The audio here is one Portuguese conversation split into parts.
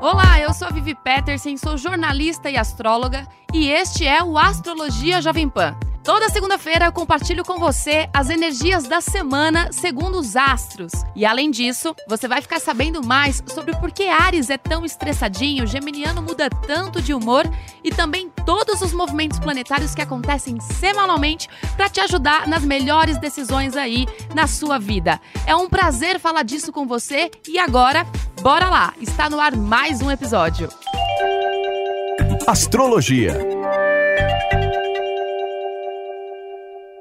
Olá, eu sou a Vivi Peterson, sou jornalista e astróloga e este é o Astrologia Jovem Pan. Toda segunda-feira eu compartilho com você as energias da semana segundo os astros. E além disso, você vai ficar sabendo mais sobre por que Ares é tão estressadinho, Geminiano muda tanto de humor e também todos os movimentos planetários que acontecem semanalmente para te ajudar nas melhores decisões aí na sua vida. É um prazer falar disso com você e agora, bora lá! Está no ar mais um episódio. Astrologia.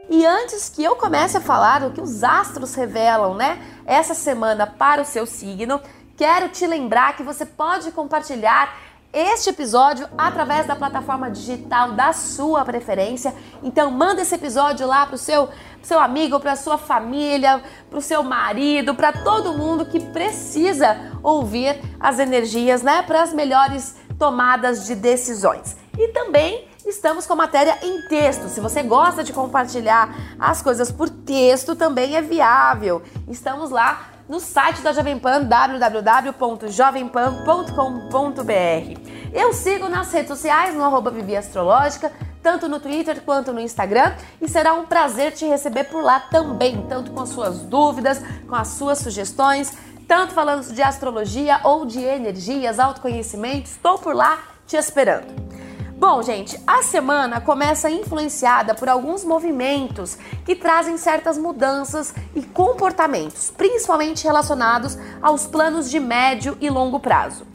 E antes que eu comece a falar o que os astros revelam, né, essa semana para o seu signo, quero te lembrar que você pode compartilhar este episódio através da plataforma digital da sua preferência. Então manda esse episódio lá para o seu, seu amigo, para sua família, para o seu marido, para todo mundo que precisa ouvir as energias, né, para as melhores tomadas de decisões. E também estamos com matéria em texto. Se você gosta de compartilhar as coisas por texto, também é viável. Estamos lá no site da Jovem Pan, www.jovempan.com.br. Eu sigo nas redes sociais, no arroba Vivi Astrológica, tanto no Twitter quanto no Instagram, e será um prazer te receber por lá também, tanto com as suas dúvidas, com as suas sugestões, tanto falando de astrologia ou de energias, autoconhecimento, estou por lá te esperando. Bom, gente, a semana começa influenciada por alguns movimentos que trazem certas mudanças e comportamentos, principalmente relacionados aos planos de médio e longo prazo.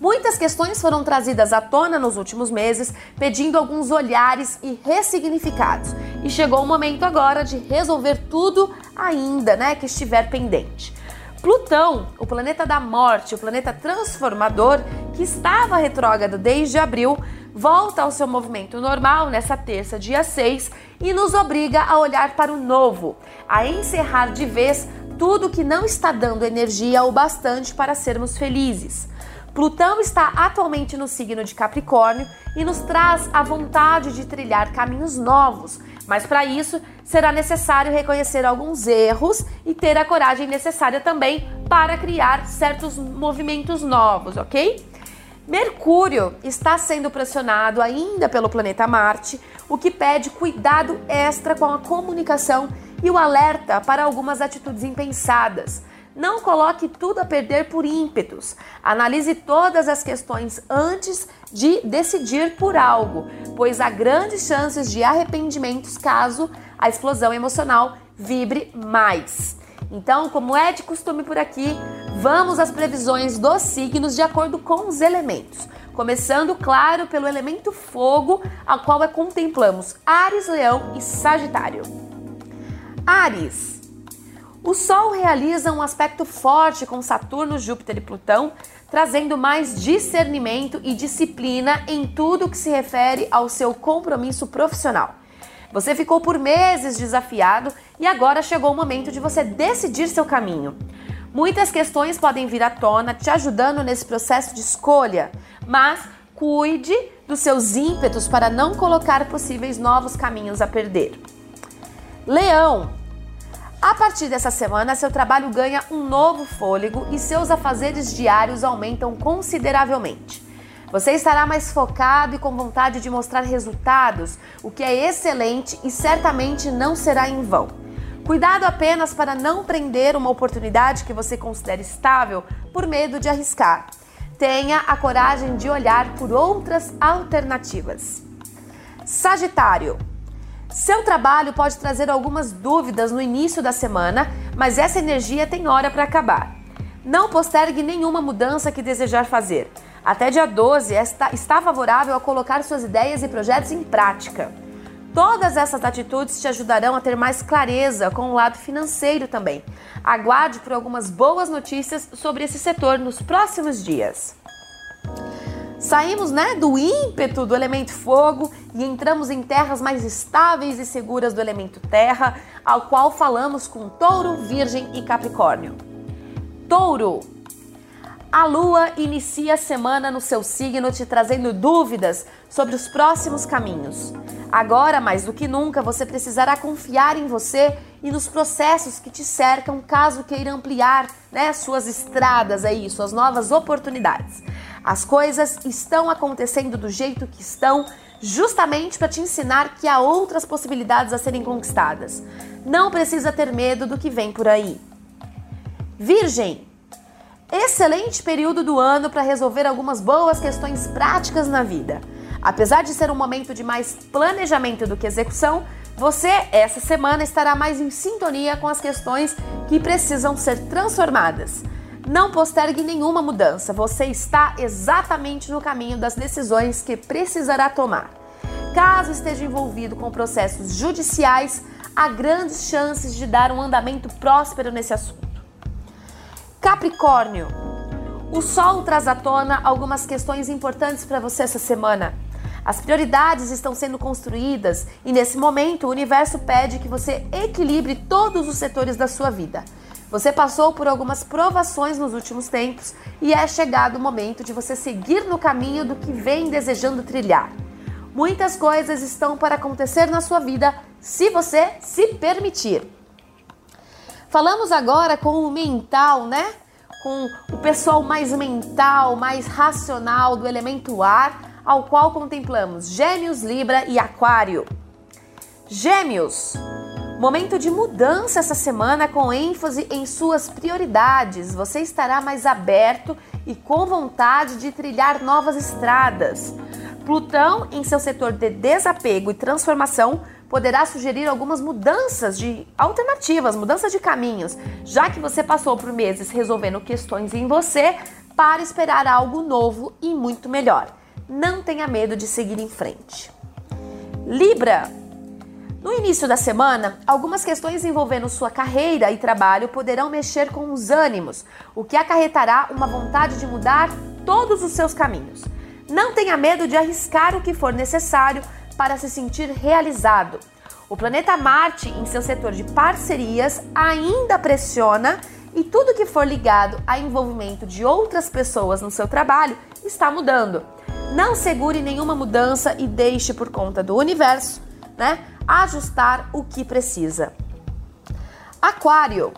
Muitas questões foram trazidas à tona nos últimos meses, pedindo alguns olhares e ressignificados. E chegou o momento agora de resolver tudo ainda, né, que estiver pendente. Plutão, o planeta da morte, o planeta transformador, que estava retrógrado desde abril, volta ao seu movimento normal nessa terça, dia 6, e nos obriga a olhar para o novo, a encerrar de vez tudo que não está dando energia o bastante para sermos felizes. Plutão está atualmente no signo de Capricórnio e nos traz a vontade de trilhar caminhos novos, mas para isso será necessário reconhecer alguns erros e ter a coragem necessária também para criar certos movimentos novos, ok? Mercúrio está sendo pressionado ainda pelo planeta Marte, o que pede cuidado extra com a comunicação e o alerta para algumas atitudes impensadas. Não coloque tudo a perder por ímpetos. Analise todas as questões antes de decidir por algo, pois há grandes chances de arrependimentos caso a explosão emocional vibre mais. Então, como é de costume por aqui, vamos às previsões dos signos de acordo com os elementos. Começando, claro, pelo elemento fogo, a qual é contemplamos Ares, Leão e Sagitário. Ares. O Sol realiza um aspecto forte com Saturno, Júpiter e Plutão, trazendo mais discernimento e disciplina em tudo que se refere ao seu compromisso profissional. Você ficou por meses desafiado e agora chegou o momento de você decidir seu caminho. Muitas questões podem vir à tona, te ajudando nesse processo de escolha, mas cuide dos seus ímpetos para não colocar possíveis novos caminhos a perder. Leão, a partir dessa semana, seu trabalho ganha um novo fôlego e seus afazeres diários aumentam consideravelmente. Você estará mais focado e com vontade de mostrar resultados, o que é excelente e certamente não será em vão. Cuidado apenas para não prender uma oportunidade que você considera estável por medo de arriscar. Tenha a coragem de olhar por outras alternativas. Sagitário. Seu trabalho pode trazer algumas dúvidas no início da semana, mas essa energia tem hora para acabar. Não postergue nenhuma mudança que desejar fazer. Até dia 12 está, favorável a colocar suas ideias e projetos em prática. Todas essas atitudes te ajudarão a ter mais clareza com o lado financeiro também. Aguarde por algumas boas notícias sobre esse setor nos próximos dias. Saímos né, do ímpeto do elemento fogo e entramos em terras mais estáveis e seguras do elemento terra, ao qual falamos com Touro, Virgem e Capricórnio. Touro, a lua inicia a semana no seu signo te trazendo dúvidas sobre os próximos caminhos. Agora, mais do que nunca, você precisará confiar em você e nos processos que te cercam caso queira ampliar né, suas estradas aí, suas novas oportunidades. As coisas estão acontecendo do jeito que estão, justamente para te ensinar que há outras possibilidades a serem conquistadas. Não precisa ter medo do que vem por aí. Virgem, Excelente período do ano para resolver algumas boas questões práticas na vida. Apesar de ser um momento de mais planejamento do que execução, você essa semana estará mais em sintonia com as questões que precisam ser transformadas. Não postergue nenhuma mudança, você está exatamente no caminho das decisões que precisará tomar. Caso esteja envolvido com processos judiciais, há grandes chances de dar um andamento próspero nesse assunto. Capricórnio, o Sol traz à tona algumas questões importantes para você essa semana. As prioridades estão sendo construídas e nesse momento o universo pede que você equilibre todos os setores da sua vida. Você passou por algumas provações nos últimos tempos e é chegado o momento de você seguir no caminho do que vem desejando trilhar. Muitas coisas estão para acontecer na sua vida se você se permitir. Falamos agora com o mental, né? Com o pessoal mais mental, mais racional do elemento ar, ao qual contemplamos Gêmeos, Libra e Aquário. Gêmeos, momento de mudança essa semana com ênfase em suas prioridades. Você estará mais aberto e com vontade de trilhar novas estradas. Plutão, em seu setor de desapego e transformação, poderá sugerir algumas mudanças de alternativas, mudanças de caminhos, já que você passou por meses resolvendo questões em você para esperar algo novo e muito melhor. Não tenha medo de seguir em frente. Libra. No início da semana, algumas questões envolvendo sua carreira e trabalho poderão mexer com os ânimos, o que acarretará uma vontade de mudar todos os seus caminhos. Não tenha medo de arriscar o que for necessário para se sentir realizado. O planeta Marte, em seu setor de parcerias, ainda pressiona e tudo que for ligado a envolvimento de outras pessoas no seu trabalho está mudando. Não segure nenhuma mudança e deixe por conta do universo, né, ajustar o que precisa. Aquário.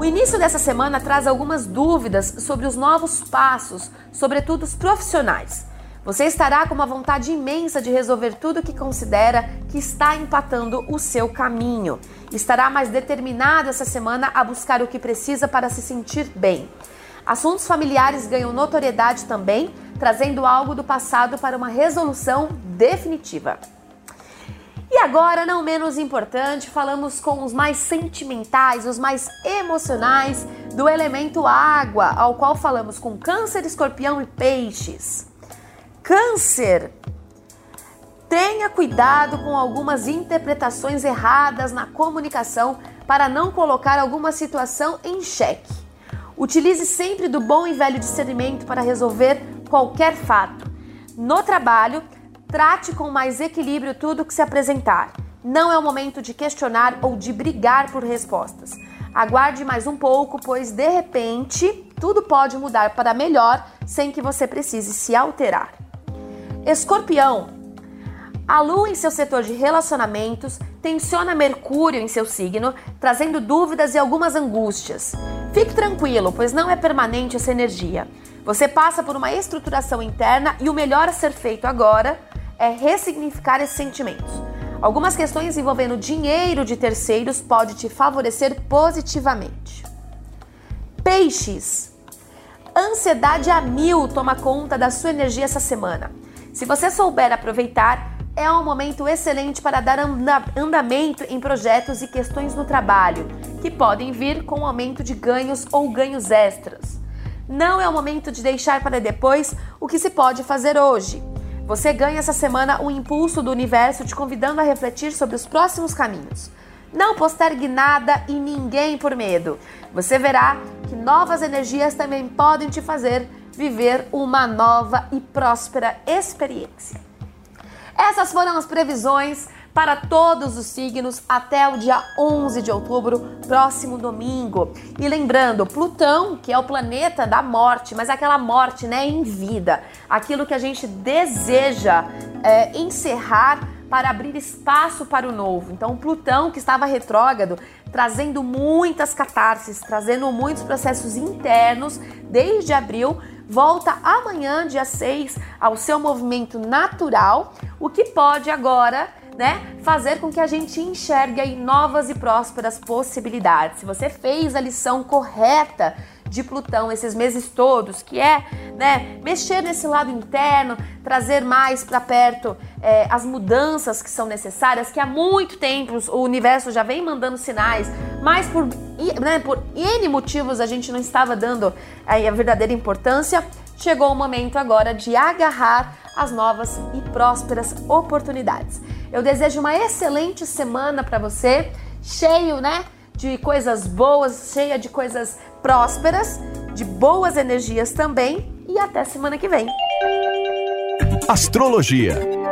O início dessa semana traz algumas dúvidas sobre os novos passos, sobretudo os profissionais. Você estará com uma vontade imensa de resolver tudo que considera que está empatando o seu caminho. Estará mais determinado essa semana a buscar o que precisa para se sentir bem. Assuntos familiares ganham notoriedade também, trazendo algo do passado para uma resolução definitiva. E agora, não menos importante, falamos com os mais sentimentais, os mais emocionais do elemento água, ao qual falamos com Câncer, Escorpião e Peixes. Câncer. Tenha cuidado com algumas interpretações erradas na comunicação para não colocar alguma situação em xeque. Utilize sempre do bom e velho discernimento para resolver qualquer fato. No trabalho, trate com mais equilíbrio tudo que se apresentar. Não é o momento de questionar ou de brigar por respostas. Aguarde mais um pouco, pois de repente tudo pode mudar para melhor sem que você precise se alterar. Escorpião. A Lua em seu setor de relacionamentos tensiona Mercúrio em seu signo, trazendo dúvidas e algumas angústias. Fique tranquilo, pois não é permanente essa energia. Você passa por uma estruturação interna e o melhor a ser feito agora é ressignificar esses sentimentos. Algumas questões envolvendo dinheiro de terceiros pode te favorecer positivamente. Peixes. Ansiedade a mil toma conta da sua energia essa semana. Se você souber aproveitar, é um momento excelente para dar andamento em projetos e questões no trabalho, que podem vir com aumento de ganhos ou ganhos extras. Não é o momento de deixar para depois o que se pode fazer hoje. Você ganha essa semana o impulso do universo te convidando a refletir sobre os próximos caminhos. Não postergue nada e ninguém por medo. Você verá que novas energias também podem te fazer viver uma nova e próspera experiência. Essas foram as previsões para todos os signos até o dia 11 de outubro, próximo domingo. E lembrando, Plutão, que é o planeta da morte, mas aquela morte né, em vida, aquilo que a gente deseja é, encerrar para abrir espaço para o novo. Então, Plutão, que estava retrógrado, trazendo muitas catarses, trazendo muitos processos internos desde abril, volta amanhã, dia 6, ao seu movimento natural, o que pode agora né, fazer com que a gente enxergue novas e prósperas possibilidades. Se você fez a lição correta de Plutão esses meses todos, que é né, mexer nesse lado interno, trazer mais para perto é, as mudanças que são necessárias, que há muito tempo o universo já vem mandando sinais, mas por, né, por N motivos a gente não estava dando aí, a verdadeira importância. Chegou o momento agora de agarrar as novas e prósperas oportunidades. Eu desejo uma excelente semana para você, cheio, né, de coisas boas, cheia de coisas prósperas, de boas energias também e até semana que vem. Astrologia